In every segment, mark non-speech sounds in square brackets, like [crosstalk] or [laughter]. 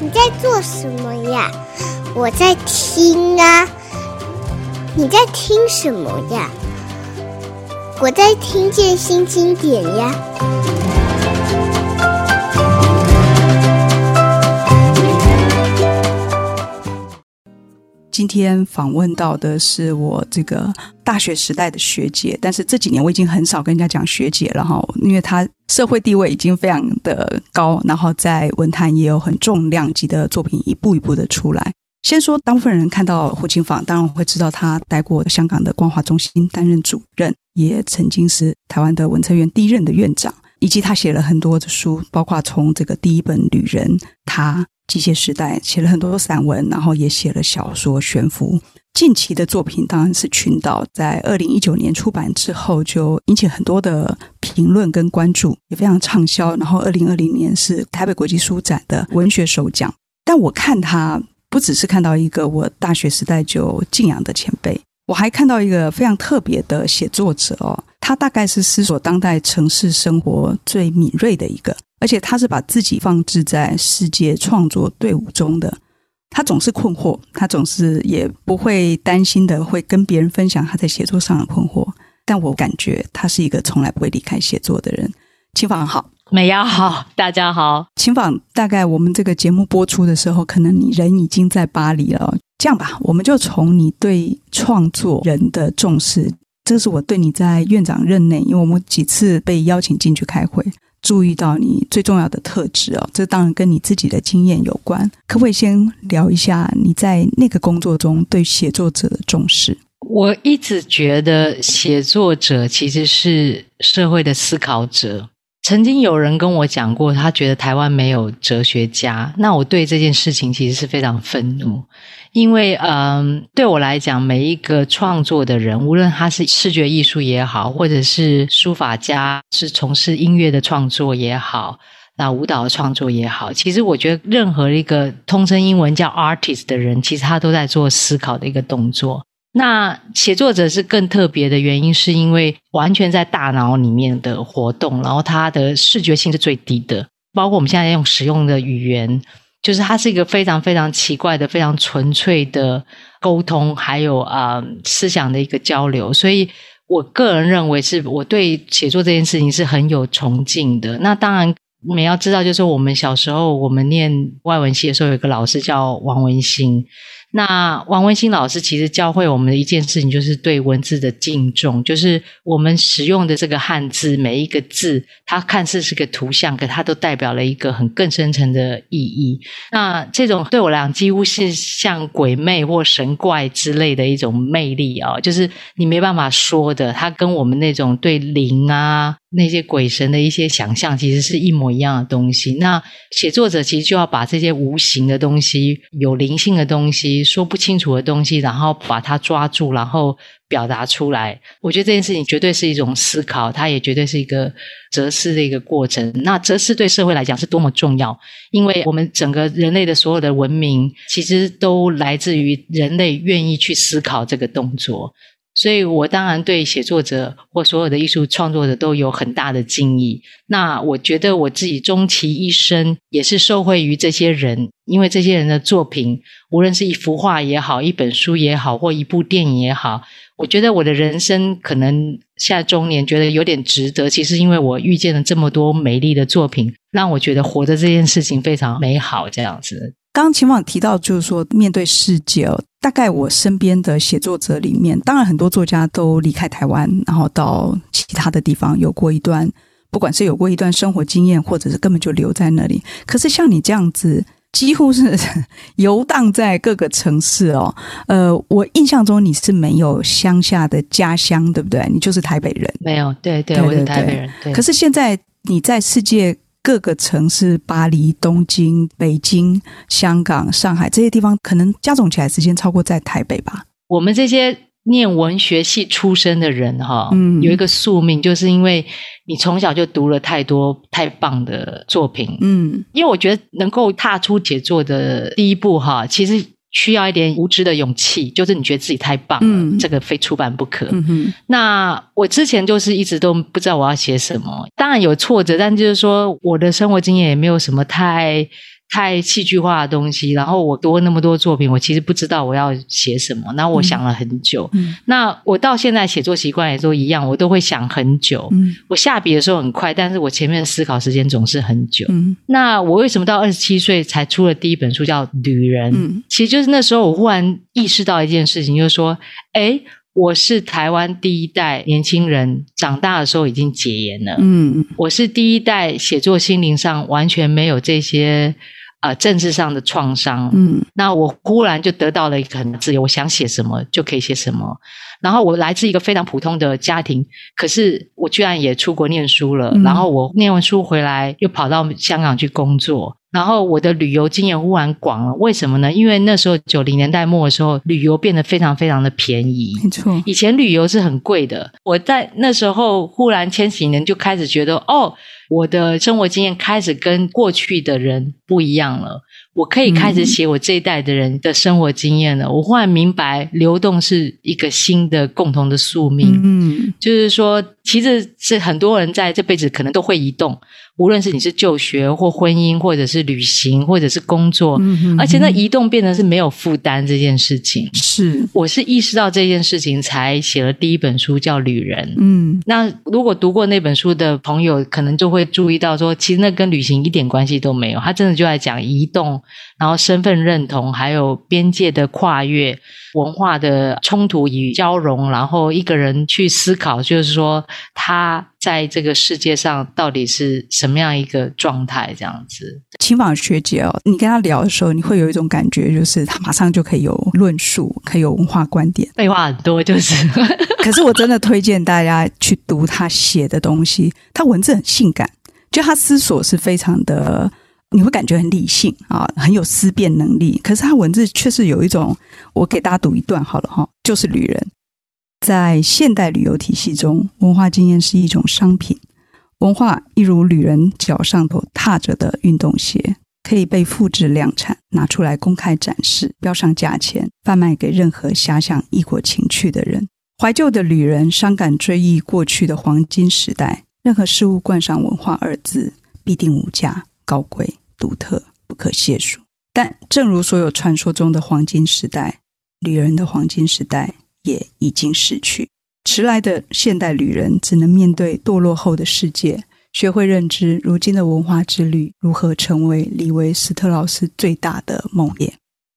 你在做什么呀？我在听啊。你在听什么呀？我在听见新经典呀。今天访问到的是我这个大学时代的学姐，但是这几年我已经很少跟人家讲学姐了哈，因为她社会地位已经非常的高，然后在文坛也有很重量级的作品一步一步的出来。先说，大部分人看到胡晴舫，当然会知道他待过香港的光华中心担任主任，也曾经是台湾的文策院第一任的院长，以及他写了很多的书，包括从这个第一本《旅人》，他。机械时代写了很多散文，然后也写了小说悬浮。近期的作品当然是群岛，在二零一九年出版之后，就引起很多的评论跟关注，也非常畅销。然后二零二零年是台北国际书展的文学首奖。但我看他不只是看到一个我大学时代就敬仰的前辈，我还看到一个非常特别的写作者哦，他大概是思索当代城市生活最敏锐的一个。而且他是把自己放置在世界创作队伍中的，他总是困惑，他总是也不会担心的会跟别人分享他在写作上的困惑。但我感觉他是一个从来不会离开写作的人。秦访好，美瑶好，大家好。秦访，大概我们这个节目播出的时候，可能你人已经在巴黎了。这样吧，我们就从你对创作人的重视，这是我对你在院长任内，因为我们几次被邀请进去开会。注意到你最重要的特质哦，这当然跟你自己的经验有关。可不可以先聊一下你在那个工作中对写作者的重视？我一直觉得写作者其实是社会的思考者。曾经有人跟我讲过，他觉得台湾没有哲学家。那我对这件事情其实是非常愤怒。因为，嗯，对我来讲，每一个创作的人，无论他是视觉艺术也好，或者是书法家，是从事音乐的创作也好，那舞蹈的创作也好，其实我觉得任何一个通称英文叫 artist 的人，其实他都在做思考的一个动作。那写作者是更特别的原因，是因为完全在大脑里面的活动，然后他的视觉性是最低的，包括我们现在用使用的语言。就是它是一个非常非常奇怪的、非常纯粹的沟通，还有啊、思想的一个交流。所以我个人认为，是我对写作这件事情是很有崇敬的。那当然，我们要知道，就是我们小时候我们念外文系的时候，有一个老师叫王文兴。那王文新老师其实教会我们的一件事情，就是对文字的敬重。就是我们使用的这个汉字，每一个字，它看似是个图像，可它都代表了一个很更深层的意义。那这种对我来讲，几乎是像鬼魅或神怪之类的一种魅力啊、哦，就是你没办法说的。它跟我们那种对灵啊。那些鬼神的一些想象，其实是一模一样的东西。那写作者其实就要把这些无形的东西、有灵性的东西、说不清楚的东西，然后把它抓住，然后表达出来。我觉得这件事情绝对是一种思考，它也绝对是一个哲思的一个过程。那哲思对社会来讲是多么重要，因为我们整个人类的所有的文明，其实都来自于人类愿意去思考这个动作。所以，我当然对写作者或所有的艺术创作者都有很大的敬意。那我觉得我自己终其一生也是受惠于这些人，因为这些人的作品，无论是一幅画也好，一本书也好，或一部电影也好，我觉得我的人生可能现在中年觉得有点值得。其实，因为我遇见了这么多美丽的作品，让我觉得活着这件事情非常美好，这样子。刚刚晴舫提到，就是说面对世界哦，大概我身边的写作者里面，当然很多作家都离开台湾，然后到其他的地方有过一段，不管是有过一段生活经验，或者是根本就留在那里。可是像你这样子，几乎是游荡在各个城市哦。呃，我印象中你是没有乡下的家乡，对不对？你就是台北人。没有，对对，对，对，对，我是台北人。对。可是现在你在世界。各个城市，巴黎、东京、北京、香港、上海这些地方，可能加总起来时间超过在台北吧。我们这些念文学系出身的人，哈，嗯，有一个宿命，就是因为你从小就读了太多太棒的作品，嗯，因为我觉得能够踏出写作的第一步，哈，其实。需要一点无知的勇气，就是你觉得自己太棒了，嗯、这个非出版不可。嗯、那我之前就是一直都不知道我要写什么，当然有挫折，但就是说我的生活经验也没有什么太太戏剧化的东西，然后我读过那么多作品，我其实不知道我要写什么。然后我想了很久。嗯，那我到现在写作习惯也都一样，我都会想很久。嗯，我下笔的时候很快，但是我前面的思考时间总是很久。嗯，那我为什么到二十七岁才出了第一本书叫《女人》？嗯，其实就是那时候我忽然意识到一件事情，就是说，哎我是台湾第一代年轻人，长大的时候已经解严了。嗯，我是第一代写作心灵上完全没有这些呃政治上的创伤。嗯，那我忽然就得到了一个很自由，我想写什么就可以写什么。然后我来自一个非常普通的家庭，可是我居然也出国念书了。嗯，然后我念完书回来，又跑到香港去工作。然后我的旅游经验忽然广了，为什么呢？因为那时候九零年代末的时候，旅游变得非常非常的便宜。没错，以前旅游是很贵的。我在那时候忽然千禧年就开始觉得，哦，我的生活经验开始跟过去的人不一样了。我可以开始写我这一代的人的生活经验了。嗯、我忽然明白，流动是一个新的共同的宿命。嗯，就是说，其实是很多人在这辈子可能都会移动。无论是你是就学或婚姻，或者是旅行，或者是工作，嗯、而且那移动变得是没有负担这件事情。是，我是意识到这件事情才写了第一本书叫《旅人》。嗯，那如果读过那本书的朋友，可能就会注意到说，其实那跟旅行一点关系都没有。他真的就在讲移动，然后身份认同，还有边界的跨越。文化的冲突与交融，然后一个人去思考，就是说他在这个世界上到底是什么样一个状态，这样子。青访学姐哦，你跟他聊的时候，你会有一种感觉，就是他马上就可以有论述，可以有文化观点，废话很多，就是。[laughs] 可是我真的推荐大家去读他写的东西，他文字很性感，就他思索是非常的。你会感觉很理性啊，很有思辨能力。可是他文字却是有一种，我给大家读一段好了哈，就是旅人。在现代旅游体系中，文化经验是一种商品，文化一如旅人脚上头踏着的运动鞋，可以被复制量产，拿出来公开展示，标上价钱，贩卖给任何遐想异国情趣的人。怀旧的旅人伤感追忆过去的黄金时代，任何事物冠上“文化”二字，必定无价。高贵、独特、不可亵数，但正如所有传说中的黄金时代，旅人的黄金时代也已经逝去。迟来的现代旅人只能面对堕落后的世界，学会认知如今的文化之旅如何成为李维斯特劳斯最大的梦魇。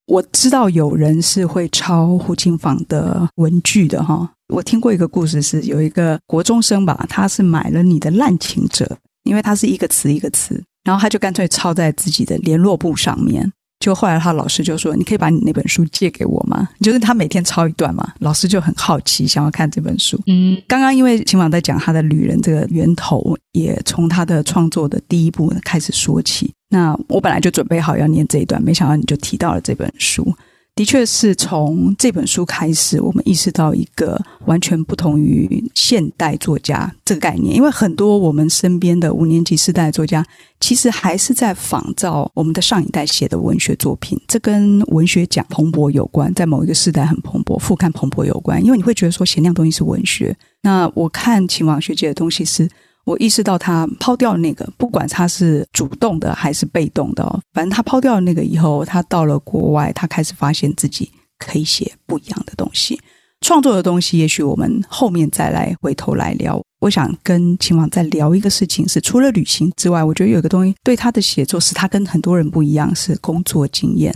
我知道有人是会抄胡青坊的文具的哈，我听过一个故事，是有一个国中生吧，他是买了你的《滥情者》，因为他是一个词一个词。然后他就干脆抄在自己的联络簿上面。就后来他老师就说：“你可以把你那本书借给我吗？”就是他每天抄一段嘛。老师就很好奇，想要看这本书。嗯，刚刚因为秦王在讲他的旅人这个源头，也从他的创作的第一步开始说起。那我本来就准备好要念这一段，没想到你就提到了这本书。的确是从这本书开始，我们意识到一个完全不同于现代作家这个概念。因为很多我们身边的五年级世代作家，其实还是在仿照我们的上一代写的文学作品。这跟文学奖蓬勃有关，在某一个时代很蓬勃，副刊蓬勃有关。因为你会觉得说，写那样东西是文学。那我看秦王学姐的东西是。我意识到他抛掉那个，不管他是主动的还是被动的，反正他抛掉了那个以后，他到了国外，他开始发现自己可以写不一样的东西，创作的东西。也许我们后面再来回头来聊。我想跟秦王再聊一个事情是，除了旅行之外，我觉得有个东西对他的写作是他跟很多人不一样，是工作经验，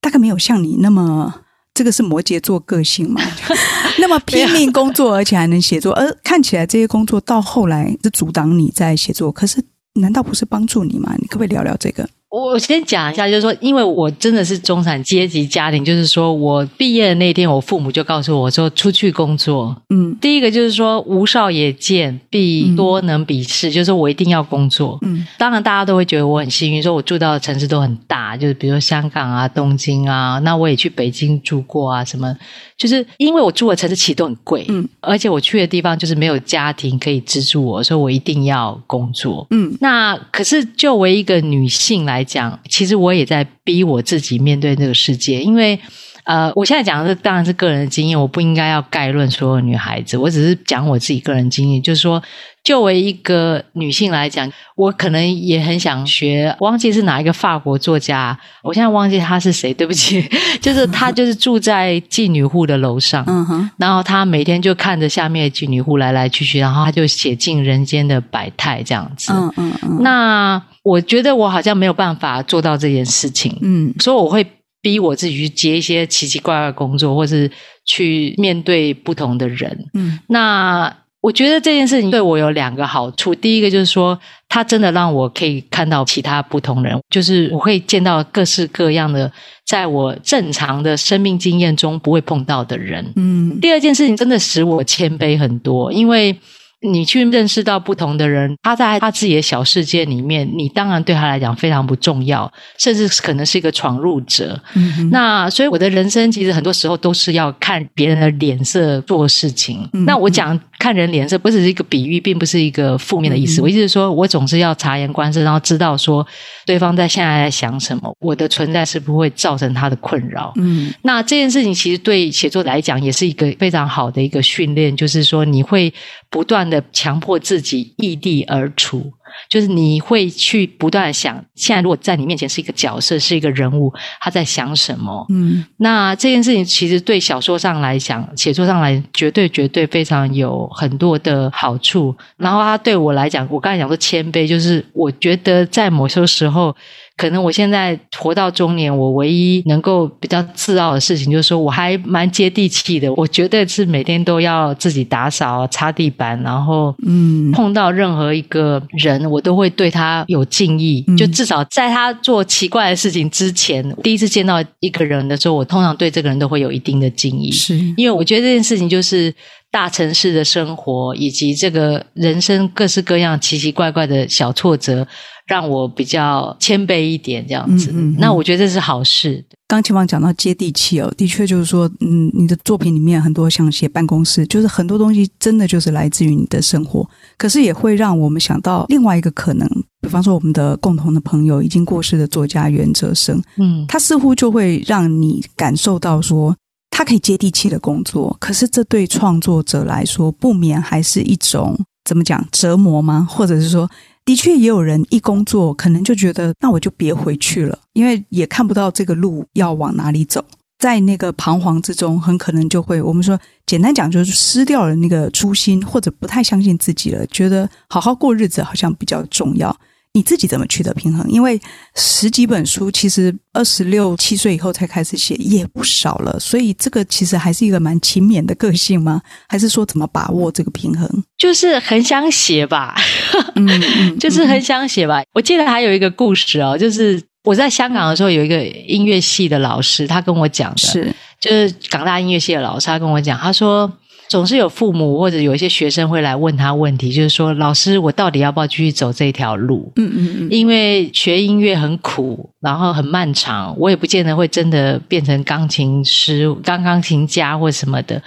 大概没有像你那么。这个是摩羯座个性嘛？[laughs] [laughs] 那么拼命工作，而且还能写作，而看起来这些工作到后来是阻挡你在写作，可是难道不是帮助你吗？你可不可以聊聊这个？我先讲一下，就是说，因为我真的是中产阶级家庭，就是说我毕业的那天，我父母就告诉我说，出去工作。嗯，第一个就是说，无少也见，必多能鄙事，嗯、就是说我一定要工作。嗯，当然大家都会觉得我很幸运，说我住到的城市都很大，就是比如说香港啊、东京啊，那我也去北京住过啊，什么。就是因为我住的城市其实都很贵，嗯，而且我去的地方就是没有家庭可以资助我，所以我一定要工作，嗯。那可是就为一个女性来讲，其实我也在逼我自己面对这个世界，因为呃，我现在讲的是当然是个人的经验，我不应该要概论所有女孩子，我只是讲我自己个人经验，就是说。作为一个女性来讲，我可能也很想学。忘记是哪一个法国作家，我现在忘记他是谁，对不起。[laughs] 就是他，就是住在妓女户的楼上，嗯哼。然后他每天就看着下面的妓女户来来去去，然后他就写尽人间的百态这样子。嗯嗯嗯。那我觉得我好像没有办法做到这件事情，嗯。所以我会逼我自己去接一些奇奇怪怪的工作，或是去面对不同的人。嗯。那。我觉得这件事情对我有两个好处。第一个就是说，它真的让我可以看到其他不同人，就是我会见到各式各样的，在我正常的生命经验中不会碰到的人。嗯。第二件事情真的使我谦卑很多，因为。你去认识到不同的人，他在他自己的小世界里面，你当然对他来讲非常不重要，甚至可能是一个闯入者。嗯哼。那所以我的人生其实很多时候都是要看别人的脸色做事情。嗯。那我讲看人脸色不只是一个比喻，并不是一个负面的意思。嗯。我意思是说，我总是要察言观色，然后知道说对方在现在在想什么，我的存在是不会造成他的困扰。嗯。那这件事情其实对写作来讲也是一个非常好的一个训练，就是说你会不断的。强迫自己异地而处，就是你会去不断的想，现在如果在你面前是一个角色，是一个人物，他在想什么？嗯，那这件事情其实对小说上来讲，写作上来绝对绝对非常有很多的好处。然后他对我来讲，我刚才讲说谦卑，就是我觉得在某些时候。可能我现在活到中年，我唯一能够比较自傲的事情，就是说我还蛮接地气的。我绝对是每天都要自己打扫、擦地板，然后嗯，碰到任何一个人，我都会对他有敬意。就至少在他做奇怪的事情之前，第一次见到一个人的时候，我通常对这个人都会有一定的敬意。是，因为我觉得这件事情就是大城市的生活以及这个人生各式各样奇奇怪怪的小挫折。让我比较谦卑一点，这样子。嗯嗯嗯，那我觉得这是好事。刚前方讲到接地气哦，的确就是说，嗯，你的作品里面很多像写办公室，就是很多东西真的就是来自于你的生活。可是也会让我们想到另外一个可能，比方说我们的共同的朋友已经过世的作家袁哲生，嗯，他似乎就会让你感受到说，他可以接地气的工作，可是这对创作者来说，不免还是一种怎么讲折磨吗？或者是说？的确，也有人一工作，可能就觉得那我就别回去了，因为也看不到这个路要往哪里走，在那个彷徨之中，很可能就会我们说简单讲，就是失掉了那个初心，或者不太相信自己了，觉得好好过日子好像比较重要。你自己怎么取得平衡？因为十几本书，其实二十六七岁以后才开始写，也不少了。所以这个其实还是一个蛮勤勉的个性吗？还是说怎么把握这个平衡？就是很想写吧，[laughs] 嗯，嗯，就是很想写吧。我记得还有一个故事哦，就是我在香港的时候，有一个音乐系的老师，他跟我讲的是，就是港大音乐系的老师，他跟我讲，他说。总是有父母或者有一些学生会来问他问题，就是说，老师，我到底要不要继续走这条路？嗯嗯嗯，因为学音乐很苦，然后很漫长，我也不见得会真的变成钢琴师、当钢琴家或什么的。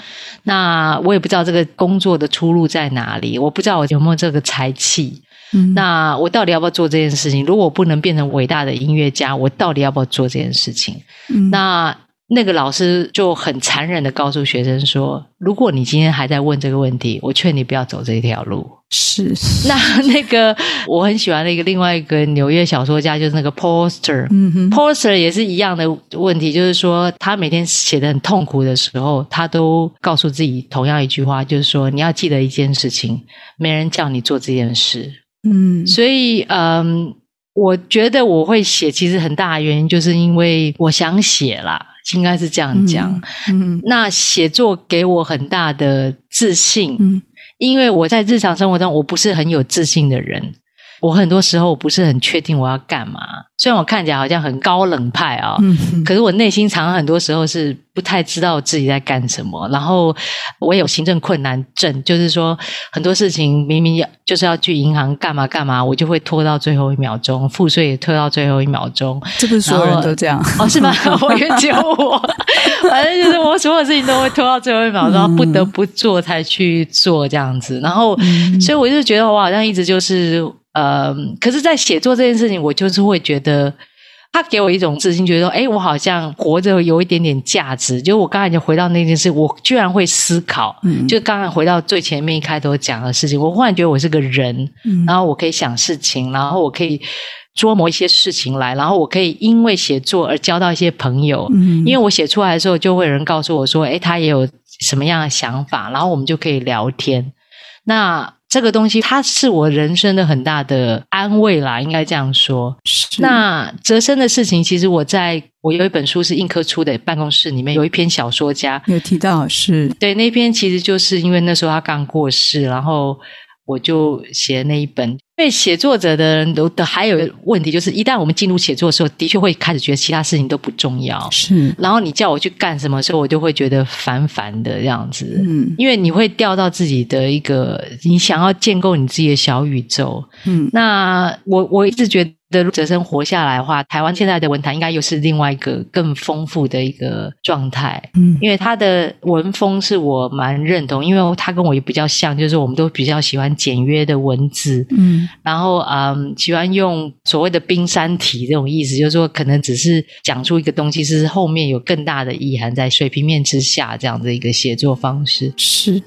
那我也不知道这个工作的出路在哪里，我不知道我有没有这个才气。嗯，那我到底要不要做这件事情？如果我不能变成伟大的音乐家，我到底要不要做这件事情？嗯，那。那个老师就很残忍的告诉学生说：“如果你今天还在问这个问题，我劝你不要走这条路。”是。那那个我很喜欢的一个另外一个纽约小说家，就是那个 Paul Auster。嗯哼，Paul Auster 也是一样的问题，就是说他每天写的很痛苦的时候，他都告诉自己同样一句话，就是说你要记得一件事情，没人叫你做这件事。嗯，所以嗯，我觉得我会写，其实很大的原因就是因为我想写啦。应该是这样讲。嗯嗯、那写作给我很大的自信，嗯、因为我在日常生活中我不是很有自信的人，我很多时候我不是很确定我要干嘛。虽然我看起来好像很高冷派啊、哦，嗯、可是我内心常常很多时候是不太知道自己在干什么。然后我也有行政困难症，就是说很多事情明明要就是要去银行干嘛干嘛，我就会拖到最后一秒钟，付税也拖到最后一秒钟。这不是所有人都这样哦？是吗？[laughs] 我也只有我，反正就是我所有事情都会拖到最后一秒钟，嗯、不得不做才去做这样子。然后，嗯、所以我就觉得我好像一直就是。呃，可是，在写作这件事情，我就是会觉得，他给我一种自信，觉得说，哎，我好像活着有一点点价值。就我刚才就回到那件事，我居然会思考。嗯，就刚才回到最前面一开头讲的事情，我忽然觉得我是个人，嗯，然后我可以想事情，然后我可以琢磨一些事情来，然后我可以因为写作而交到一些朋友。嗯，因为我写出来的时候，就会有人告诉我说，哎，他也有什么样的想法，然后我们就可以聊天。那这个东西，它是我人生的很大的安慰啦，应该这样说。那哲生的事情，其实我在我有一本书是印刻出的，办公室里面有一篇小说家。有提到，是。对那篇，其实就是因为那时候他刚过世，然后我就写那一本。因为写作者的人都的还有问题，就是一旦我们进入写作的时候，的确会开始觉得其他事情都不重要。是，然后你叫我去干什么时候，我就会觉得烦烦的这样子。嗯，因为你会掉到自己的一个，你想要建构你自己的小宇宙。嗯，那我我一直觉得。的哲生活下来的话，台湾现在的文坛应该又是另外一个更丰富的一个状态。嗯，因为他的文风是我蛮认同，因为他跟我也比较像，就是我们都比较喜欢简约的文字。嗯，然后嗯，喜欢用所谓的冰山体这种意思，就是说可能只是讲出一个东西，是后面有更大的意涵在水平面之下这样的一个写作方式。是。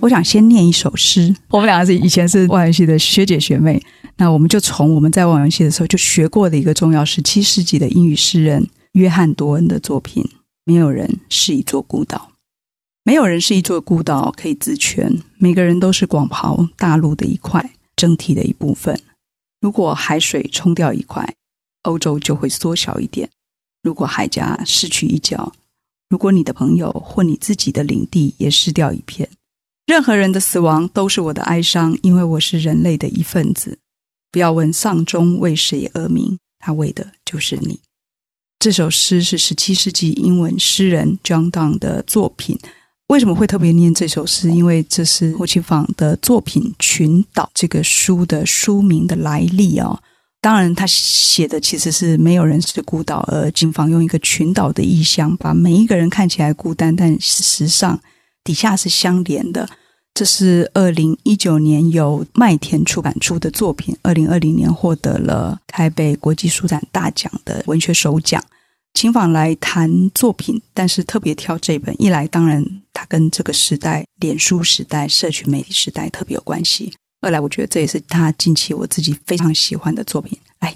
我想先念一首诗。我们两个是以前是外文系的学姐学妹，那我们就从我们在外文系的时候就学过的一个重要十七世纪的英语诗人约翰多恩的作品。没有人是一座孤岛，没有人是一座孤岛可以自全。每个人都是广袤大陆的一块整体的一部分。如果海水冲掉一块，欧洲就会缩小一点；如果海峡失去一角，如果你的朋友或你自己的领地也失掉一片。任何人的死亡都是我的哀伤，因为我是人类的一份子。不要问丧钟为谁而鸣，它为的就是你。这首诗是十七世纪英文诗人 John Donne 的作品。为什么会特别念这首诗？因为这是侯晴舫的作品《群岛》这个书的书名的来历、哦。当然，他写的其实是没有人是孤岛，而警方用一个群岛的意象，把每一个人看起来孤单，但事实上。底下是相连的，这是二零一九年由麦田出版出的作品，二零二零年获得了台北国际书展大奖的文学首奖。晴舫来谈作品，但是特别挑这本，一来当然它跟这个时代，脸书时代、社群媒体时代特别有关系；二来我觉得这也是他近期我自己非常喜欢的作品。来，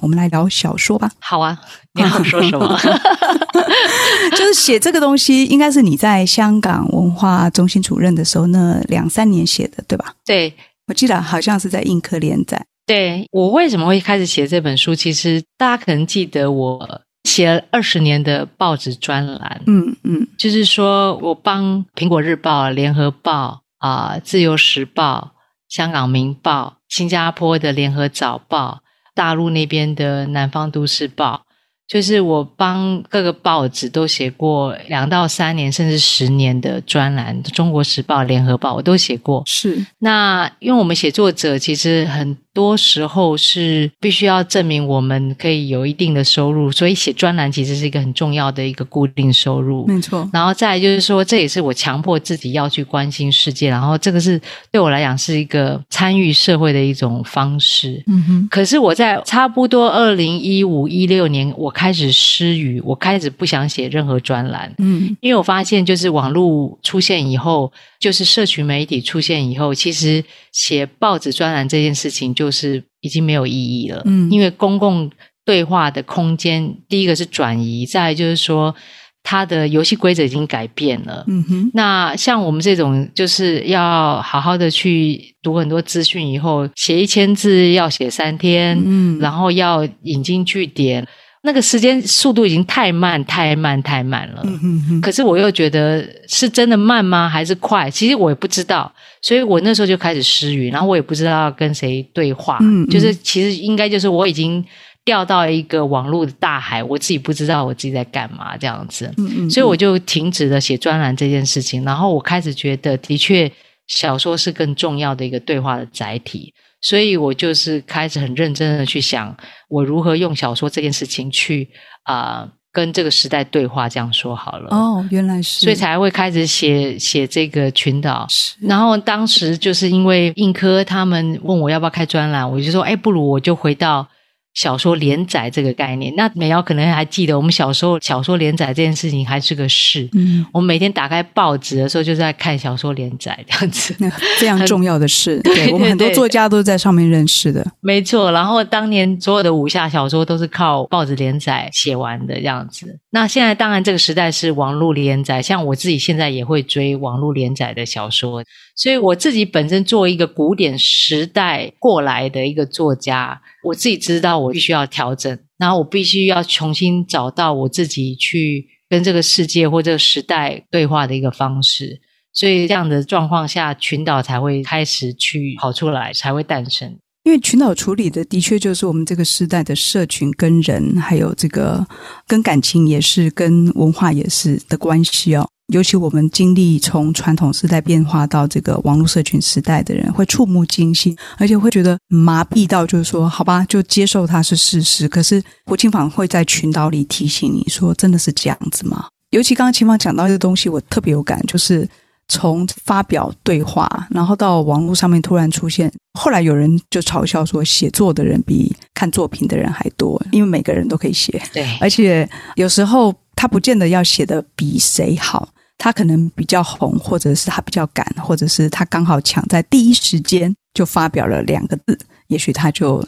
我们来聊小说吧。好啊，你要说什么？[laughs] 就是写这个东西，应该是你在香港文化中心主任的时候，那两三年写的，对吧？对，我记得好像是在印刻连载。对，我为什么会开始写这本书？其实大家可能记得，我写了二十年的报纸专栏。嗯嗯，就是说我帮苹果日报、联合报啊、自由时报、香港明报、新加坡的联合早报。大陆那边的南方都市报，就是我帮各个报纸都写过两到三年，甚至十年的专栏，《中国时报》、《联合报》我都写过。是，那因为我们写作者其实很。多时候是必须要证明我们可以有一定的收入，所以写专栏其实是一个很重要的一个固定收入。没错。然后再来就是说，这也是我强迫自己要去关心世界，然后这个是对我来讲是一个参与社会的一种方式。嗯哼。可是我在差不多二零一五一六年，我开始失语，我开始不想写任何专栏。嗯。因为我发现，就是网络出现以后，就是社群媒体出现以后，其实写报纸专栏这件事情就是已经没有意义了。嗯，因为公共对话的空间，第一个是转移，再来就是说它的游戏规则已经改变了。嗯哼，那像我们这种就是要好好的去读很多资讯，以后写一千字要写三天，嗯，然后要引经据典。那个时间速度已经太慢、太慢、太慢了。嗯。可是我又觉得是真的慢吗？还是快？其实我也不知道。所以我那时候就开始失语，然后我也不知道要跟谁对话。嗯嗯。就是其实应该就是我已经掉到一个网络的大海，我自己不知道我自己在干嘛这样子。嗯嗯。所以我就停止了写专栏这件事情，然后我开始觉得，的确小说是更重要的一个对话的载体。所以我就是开始很认真的去想，我如何用小说这件事情去啊、呃，跟这个时代对话，这样说好了。哦，原来是，所以才会开始写写这个群岛。是，然后当时就是因为印科他们问我要不要开专栏，我就说，哎，不如我就回到。小说连载这个概念，那美瑶可能还记得，我们小时候小说连载这件事情还是个事。嗯，我们每天打开报纸的时候，就在看小说连载这样子，[laughs] 那非常重要的事。对，对，对，对，我们很多作家都是在上面认识的。没错，然后当年所有的武侠小说都是靠报纸连载写完的这样子。那现在当然这个时代是网络连载，像我自己现在也会追网络连载的小说，所以我自己本身作为一个古典时代过来的一个作家。我自己知道，我必须要调整，然后我必须要重新找到我自己去跟这个世界或这个时代对话的一个方式，所以这样的状况下，群岛才会开始去跑出来，才会诞生。因为群岛处理的的确就是我们这个时代的社群跟人，还有这个跟感情也是，跟文化也是的关系哦。尤其我们经历从传统时代变化到这个网络社群时代的人，会触目惊心，而且会觉得麻痹到，就是说，好吧，就接受它是事实。可是胡青坊会在群岛里提醒你说，真的是这样子吗？尤其刚刚青坊讲到一个东西，我特别有感，就是从发表对话，然后到网络上面突然出现，后来有人就嘲笑说，写作的人比看作品的人还多，因为每个人都可以写，对，而且有时候他不见得要写得比谁好。他可能比较红，或者是他比较赶，或者是他刚好抢在第一时间就发表了两个字，也许他就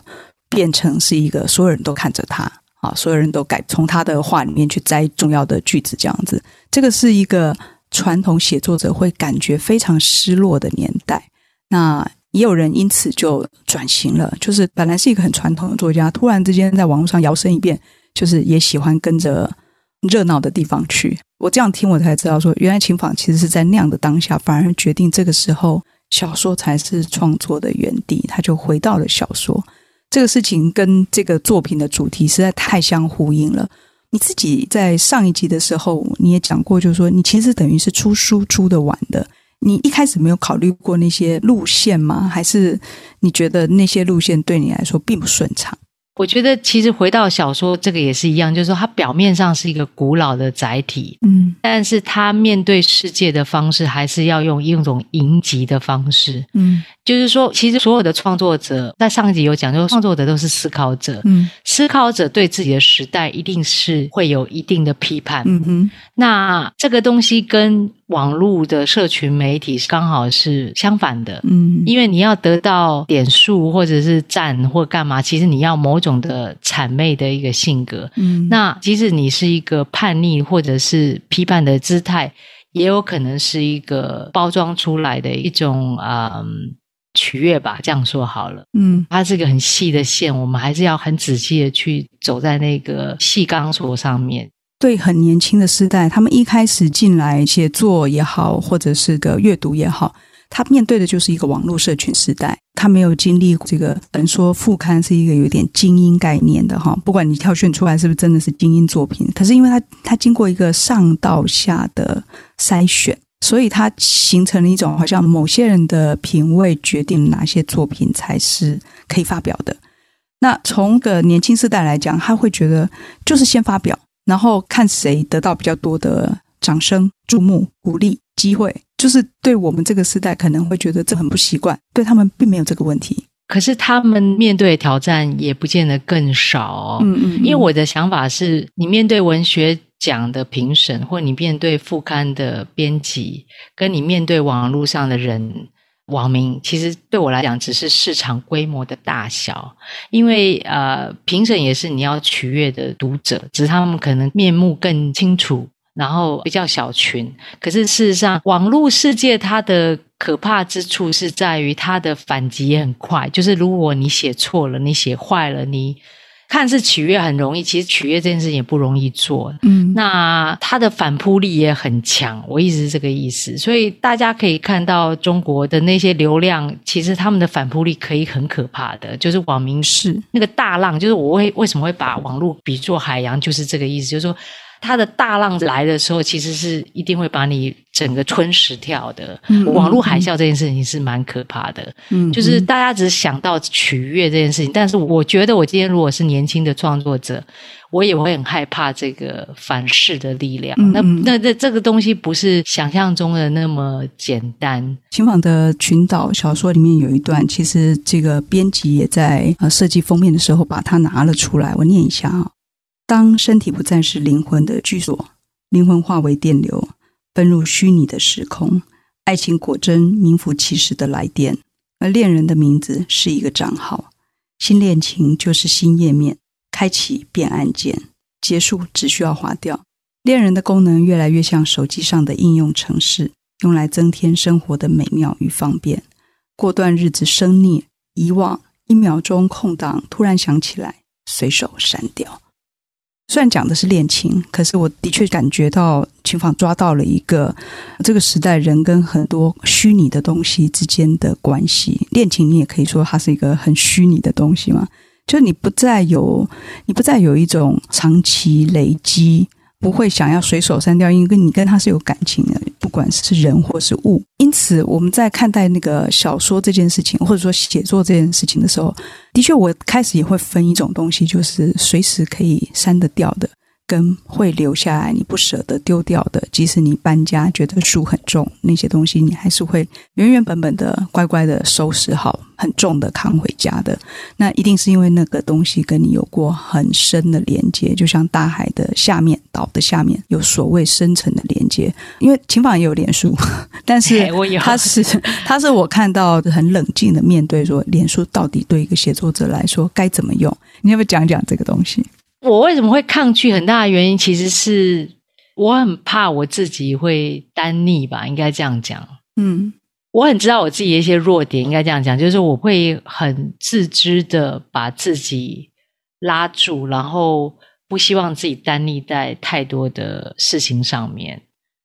变成是一个所有人都看着他啊，所有人都改从他的话里面去摘重要的句子，这样子。这个是一个传统写作者会感觉非常失落的年代。那也有人因此就转型了，就是本来是一个很传统的作家，突然之间在网络上摇身一变，就是也喜欢跟着。热闹的地方去，我这样听我才知道说，原来琴房其实是在那样的当下，反而决定这个时候小说才是创作的原地，他就回到了小说。这个事情跟这个作品的主题实在太相呼应了。你自己在上一集的时候你也讲过，就是说你其实等于是出书出的晚的，你一开始没有考虑过那些路线吗？还是你觉得那些路线对你来说并不顺畅？我觉得其实回到小说这个也是一样，就是说它表面上是一个古老的载体，嗯，但是它面对世界的方式还是要用一种迎击的方式，嗯。就是说，其实所有的创作者在上一集有讲，就是创作者都是思考者。嗯，思考者对自己的时代一定是会有一定的批判。嗯哼，那这个东西跟网络的社群媒体刚好是相反的。嗯，因为你要得到点数或者是赞或干嘛，其实你要某种的谄媚的一个性格。嗯，那即使你是一个叛逆或者是批判的姿态，也有可能是一个包装出来的一种嗯。取悦吧，这样说好了。嗯，它是个很细的线，我们还是要很仔细的去走在那个细钢索上面。对，很年轻的时代，他们一开始进来写作也好，或者是个阅读也好，他面对的就是一个网络社群时代。他没有经历这个，等于说副刊是一个有点精英概念的哈。不管你挑选出来是不是真的是精英作品，可是因为他他经过一个上到下的筛选。所以它形成了一种好像某些人的品味决定哪些作品才是可以发表的。那从个年轻世代来讲，他会觉得就是先发表，然后看谁得到比较多的掌声、注目、鼓励、机会。就是对我们这个时代可能会觉得这很不习惯，对他们并没有这个问题。可是他们面对挑战也不见得更少。嗯嗯，因为我的想法是你面对文学。讲的评审，或你面对副刊的编辑，跟你面对网络上的人网民，其实对我来讲只是市场规模的大小。因为呃，评审也是你要取悦的读者，只是他们可能面目更清楚，然后比较小群。可是事实上，网络世界它的可怕之处是在于它的反击也很快。就是如果你写错了，你写坏了，你。看似取悦很容易，其实取悦这件事情也不容易做。嗯，那它的反扑力也很强，我一直是这个意思。所以大家可以看到中国的那些流量，其实他们的反扑力可以很可怕的，就是网民是那个大浪，就是我为为什么会把网络比作海洋，就是这个意思，就是说。它的大浪来的时候，其实是一定会把你整个吞噬掉的。嗯，网络海啸这件事情是蛮可怕的。嗯，就是大家只想到取悦这件事情，但是我觉得我今天如果是年轻的创作者，我也会很害怕这个反噬的力量。嗯、那那这这个东西不是想象中的那么简单。秦仿的群岛小说里面有一段，其实这个编辑也在呃设计封面的时候把它拿了出来，我念一下啊。当身体不再是灵魂的居所，灵魂化为电流，奔入虚拟的时空，爱情果真名副其实的来电，而恋人的名字是一个账号，新恋情就是新页面，开启变按键，结束只需要划掉。恋人的功能越来越像手机上的应用程式，用来增添生活的美妙与方便。过段日子生腻、遗忘，一秒钟空档，突然想起来，随手删掉。虽然讲的是恋情，可是我的确感觉到秦放抓到了一个这个时代人跟很多虚拟的东西之间的关系。恋情，你也可以说它是一个很虚拟的东西嘛，就你不再有，你不再有一种长期累积。不会想要随手删掉，因为你跟他是有感情的，不管是人或是物。因此，我们在看待那个小说这件事情，或者说写作这件事情的时候，的确，我开始也会分一种东西，就是随时可以删得掉的。跟会留下来，你不舍得丢掉的，即使你搬家觉得书很重，那些东西你还是会原原本本的乖乖的收拾好，很重的扛回家的。那一定是因为那个东西跟你有过很深的连接，就像大海的下面、岛的下面有所谓深层的连接。因为秦仿也有脸书，[laughs] 但是他是他是我看到很冷静的面对说，脸书到底对一个写作者来说该怎么用？你要不要讲讲这个东西？我为什么会抗拒？很大的原因其实是我很怕我自己会单逆吧，应该这样讲。嗯，我很知道我自己的一些弱点，应该这样讲，就是我会很自知的把自己拉住，然后不希望自己单逆在太多的事情上面。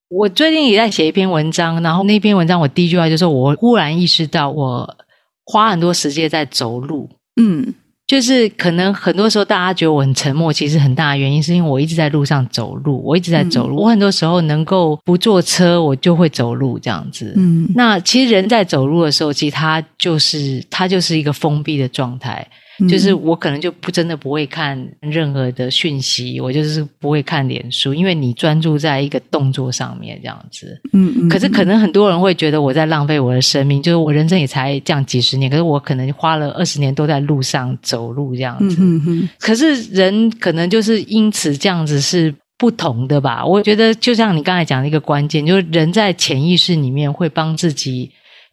我最近也在写一篇文章，然后那篇文章我第一句话就是我忽然意识到，我花很多时间在走路。嗯。就是可能很多时候大家觉得我很沉默，其实很大的原因是因为我一直在路上走路，我一直在走路。嗯、我很多时候能够不坐车，我就会走路这样子。嗯，那其实人在走路的时候，其实他就是他就是一个封闭的状态。就是我可能就不真的不会看任何的讯息，我就是不会看脸书，因为你专注在一个动作上面这样子。嗯嗯。可是可能很多人会觉得我在浪费我的生命，就是我人生也才这样几十年，可是我可能花了二十年都在路上走路这样子。嗯嗯。可是人可能就是因此这样子是不同的吧？我觉得就像你刚才讲的一个关键，就是人在潜意识里面会帮自己。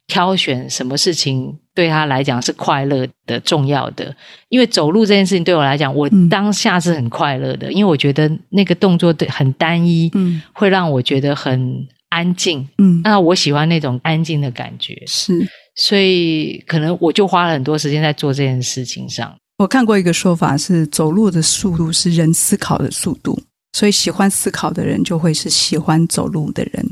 挑选什么事情对他来讲是快乐的、重要的，因为走路这件事情对我来讲，我当下是很快乐的，嗯、因为我觉得那个动作对很单一，嗯，会让我觉得很安静，嗯，那我喜欢那种安静的感觉，是，所以可能我就花了很多时间在做这件事情上。我看过一个说法是，走路的速度是人思考的速度，所以喜欢思考的人就会是喜欢走路的人。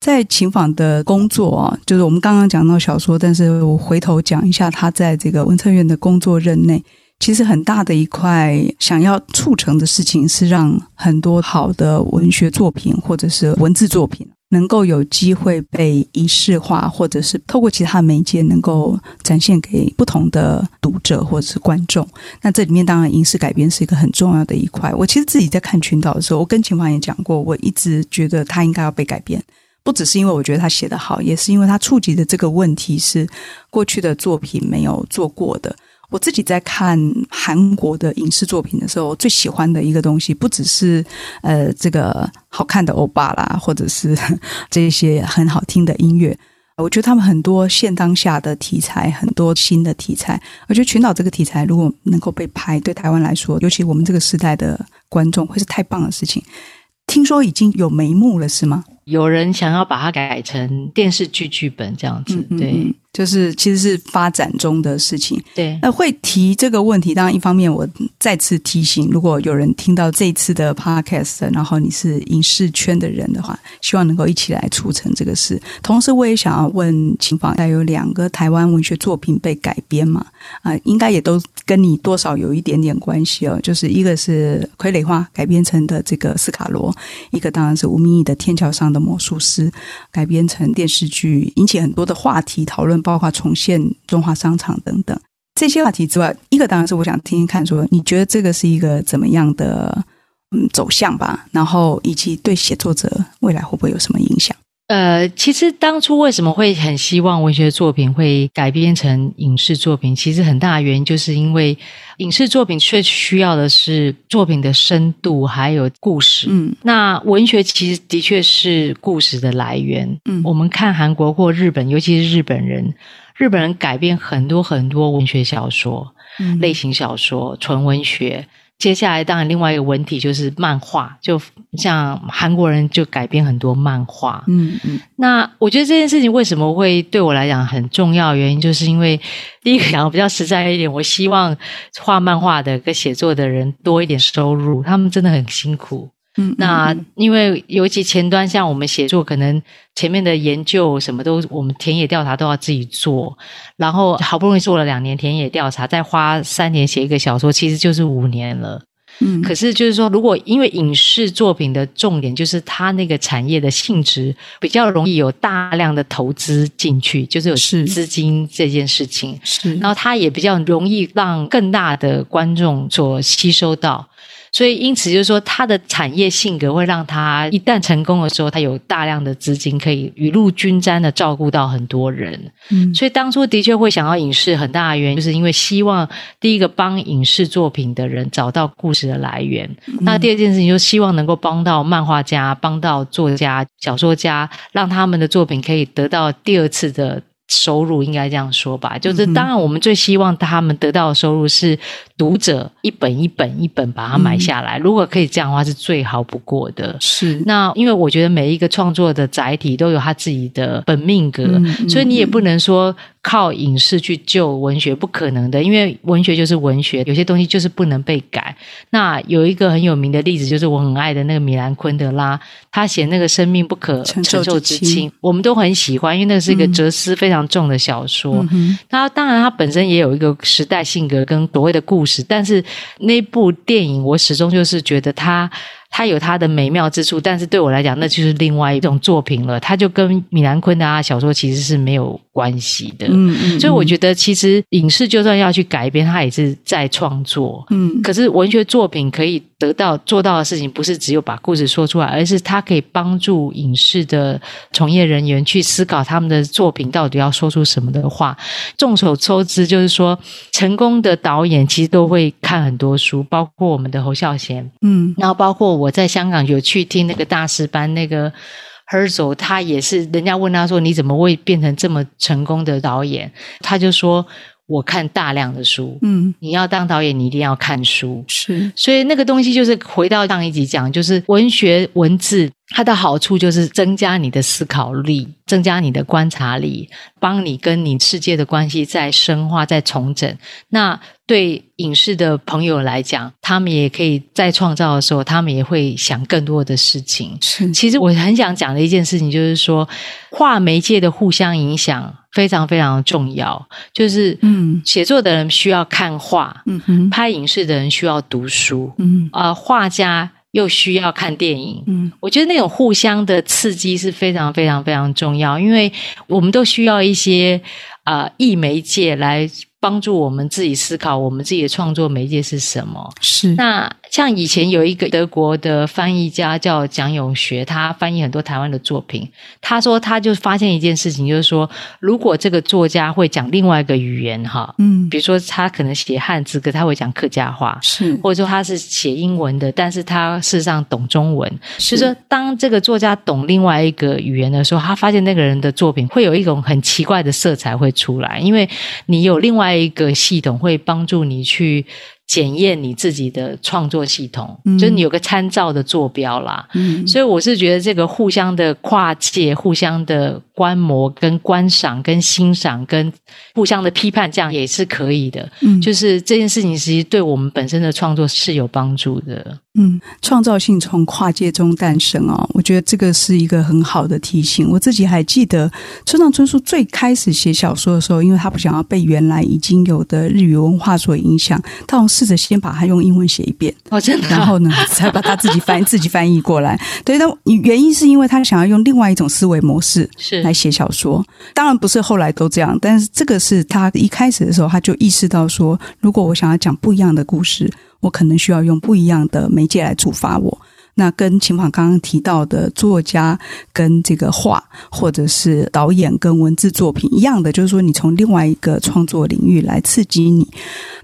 在秦仿的工作啊，就是我们刚刚讲到小说，但是我回头讲一下他在这个文策院的工作任内，其实很大的一块想要促成的事情是让很多好的文学作品或者是文字作品能够有机会被仪式化，或者是透过其他媒介能够展现给不同的读者或者是观众。那这里面当然影视改编是一个很重要的一块。我其实自己在看群岛的时候，我跟秦仿也讲过，我一直觉得他应该要被改编。不只是因为我觉得他写得好，也是因为他触及的这个问题是过去的作品没有做过的。我自己在看韩国的影视作品的时候，我最喜欢的一个东西，不只是呃这个好看的欧巴啦，或者是这些很好听的音乐。我觉得他们很多现当下的题材，很多新的题材。我觉得群岛这个题材如果能够被拍，对台湾来说，尤其我们这个时代的观众，会是太棒的事情。听说已经有眉目了，是吗？有人想要把它改成电视剧剧本这样子，对。就是其实是发展中的事情。对，那会提这个问题，当然一方面我再次提醒，如果有人听到这一次的 podcast，然后你是影视圈的人的话，希望能够一起来促成这个事。同时，我也想要问秦芳，还有两个台湾文学作品被改编嘛？啊、呃，应该也都跟你多少有一点点关系哦。就是一个是《傀儡花》改编成的这个斯卡罗，一个当然是吴明义的《天桥上的魔术师》改编成电视剧，引起很多的话题讨论。包括重现中华商场等等这些话题之外，一个当然是我想听听看，说你觉得这个是一个怎么样的嗯走向吧？然后以及对写作者未来会不会有什么影响？呃，其实当初为什么会很希望文学作品会改编成影视作品？其实很大的原因就是因为影视作品却需要的是作品的深度，还有故事。嗯，那文学其实的确是故事的来源。嗯，我们看韩国或日本，尤其是日本人，日本人改编很多很多文学小说，嗯，类型小说、纯文学。接下来，当然另外一个文体就是漫画，就像韩国人就改编很多漫画。嗯嗯。那我觉得这件事情为什么会对我来讲很重要？原因就是因为第一个讲比较实在一点，我希望画漫画的跟写作的人多一点收入，他们真的很辛苦。嗯，那因为尤其前端像我们写作，可能前面的研究什么都，我们田野调查都要自己做，然后好不容易做了两年田野调查，再花三年写一个小说，其实就是五年了。嗯，可是就是说，如果因为影视作品的重点就是它那个产业的性质比较容易有大量的投资进去，就是有资金这件事情，是，然后它也比较容易让更大的观众所吸收到。所以，因此就是说，它的产业性格会让它一旦成功的时候，它有大量的资金可以雨露均沾的照顾到很多人。嗯，所以当初的确会想要影视，很大的原因就是因为希望第一个帮影视作品的人找到故事的来源。嗯，那第二件事情就是希望能够帮到漫画家、帮到作家、小说家，让他们的作品可以得到第二次的。收入应该这样说吧，就是当然我们最希望他们得到的收入是读者一本一本一本把它买下来，嗯、如果可以这样的话是最好不过的。是，那因为我觉得每一个创作的载体都有他自己的本命格，嗯、所以你也不能说。靠影视去救文学不可能的，因为文学就是文学，有些东西就是不能被改。那有一个很有名的例子，就是我很爱的那个米兰昆德拉，他写那个《生命不可承受之轻》，我们都很喜欢，因为那是一个哲思非常重的小说。嗯、他当然他本身也有一个时代性格跟所谓的故事，但是那部电影我始终就是觉得他。它有它的美妙之处，但是对我来讲，那就是另外一种作品了。它就跟米兰昆德拉小说其实是没有关系的。嗯嗯，嗯。所以我觉得，其实影视就算要去改编，它也是在创作。嗯。可是文学作品可以得到做到的事情，不是只有把故事说出来，而是它可以帮助影视的从业人员去思考他们的作品到底要说出什么的话。众所周知，就是说，成功的导演其实都会看很多书，包括我们的侯孝贤。嗯。然后包括。我在香港有去听那个大师班，那个 Herzog，他也是，人家问他说：“你怎么会变成这么成功的导演？”他就说：“我看大量的书。”嗯，你要当导演，你一定要看书。是，所以那个东西就是回到上一集讲，就是文学文字。它的好处就是增加你的思考力，增加你的观察力，帮你跟你世界的关系再深化、再重整。那对影视的朋友来讲，他们也可以在创造的时候，他们也会想更多的事情。是，其实我很想讲的一件事情就是说，跨媒介的互相影响非常非常重要。就是，嗯，写作的人需要看画，嗯哼，拍影视的人需要读书，嗯，啊，画家。又需要看电影，嗯，我觉得那种互相的刺激是非常非常非常重要，因为我们都需要一些啊异媒介来帮助我们自己思考，我们自己的创作媒介是什么？是那。像以前有一个德国的翻译家叫蒋永学，他翻译很多台湾的作品。他说，他就发现一件事情，就是说，如果这个作家会讲另外一个语言，哈，嗯，比如说他可能写汉字，可他会讲客家话，是，或者说他是写英文的，但是他事实上懂中文。是，就是说，当这个作家懂另外一个语言的时候，他发现那个人的作品会有一种很奇怪的色彩会出来，因为你有另外一个系统会帮助你去。检验你自己的创作系统，嗯、就是你有个参照的坐标啦。嗯，所以我是觉得这个互相的跨界、互相的观摩、跟观赏、跟欣赏、跟互相的批判，这样也是可以的。嗯，就是这件事情其实对我们本身的创作是有帮助的。嗯，创造性从跨界中诞生哦，我觉得这个是一个很好的提醒。我自己还记得村上春树最开始写小说的时候，因为他不想要被原来已经有的日语文化所影响，他试着先把它用英文写一遍，哦，真的，然后呢，才把他自己翻自己翻译过来。对，但原因是因为他想要用另外一种思维模式是来写小说。当然不是后来都这样，但是这个是他一开始的时候他就意识到说，如果我想要讲不一样的故事。我可能需要用不一样的媒介来触发我。那跟琴坊刚刚提到的作家跟这个画，或者是导演跟文字作品一样的，就是说你从另外一个创作领域来刺激你。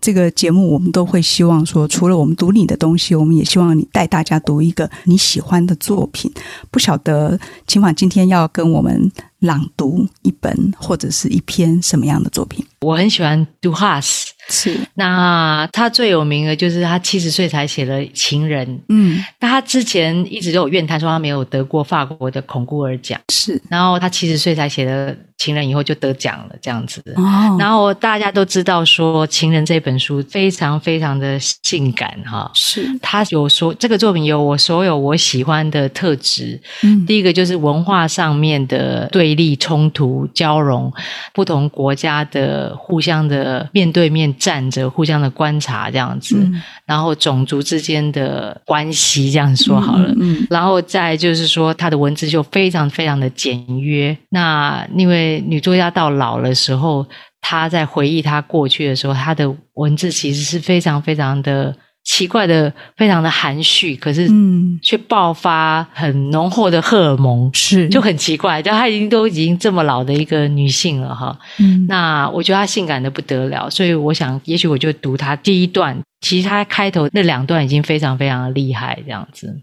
这个节目我们都会希望说，除了我们读你的东西，我们也希望你带大家读一个你喜欢的作品。不晓得琴坊今天要跟我们朗读一本或者是一篇什么样的作品？我很喜欢杜哈斯。是，那他最有名的就是他七十岁才写了《情人》。嗯，那他之前一直都有怨叹说他没有得过法国的孔古尔奖。是，然后他七十岁才写了《情人》，以后就得奖了，这样子。哦，然后大家都知道说《情人》这本书非常非常的性感哈。是，他有说这个作品有我所有我喜欢的特质。嗯，第一个就是文化上面的对立冲突交融，不同国家的互相的面对面。站着互相的观察这样子，嗯、然后种族之间的关系这样说好了，嗯，嗯然后再就是说他的文字就非常非常的简约。那因为女作家到老的时候，她在回忆她过去的时候，她的文字其实是非常非常的。奇怪的，非常的含蓄，可是嗯，却爆发很浓厚的荷尔蒙，是就很奇怪。但她已经都已经这么老的一个女性了哈，嗯，那我觉得她性感的不得了，所以我想，也许我就读她第一段。其实她开头那两段已经非常非常的厉害，这样子。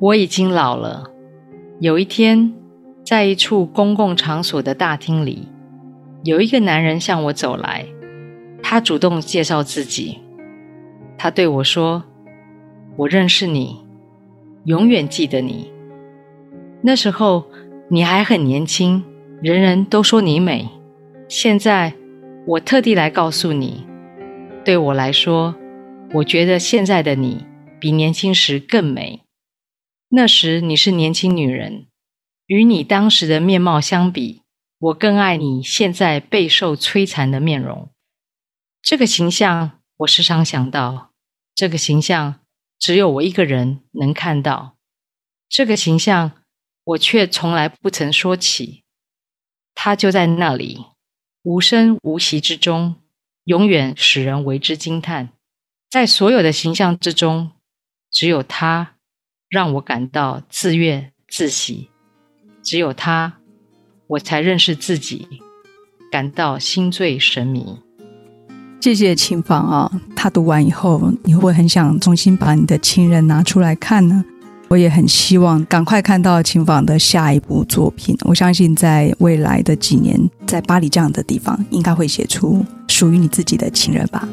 我已经老了。有一天，在一处公共场所的大厅里，有一个男人向我走来，他主动介绍自己。他对我说：“我认识你，永远记得你。那时候你还很年轻，人人都说你美。现在我特地来告诉你，对我来说，我觉得现在的你比年轻时更美。那时你是年轻女人，与你当时的面貌相比，我更爱你现在备受摧残的面容。这个形象，我时常想到。”这个形象只有我一个人能看到，这个形象我却从来不曾说起。它就在那里，无声无息之中，永远使人为之惊叹。在所有的形象之中，只有它让我感到自悦自喜。只有他，我才认识自己，感到心醉神迷。谢谢琴坊啊！他读完以后，你会不会很想重新把你的情人拿出来看呢？我也很希望赶快看到琴坊的下一部作品。我相信在未来的几年，在巴黎这样的地方，应该会写出属于你自己的情人吧。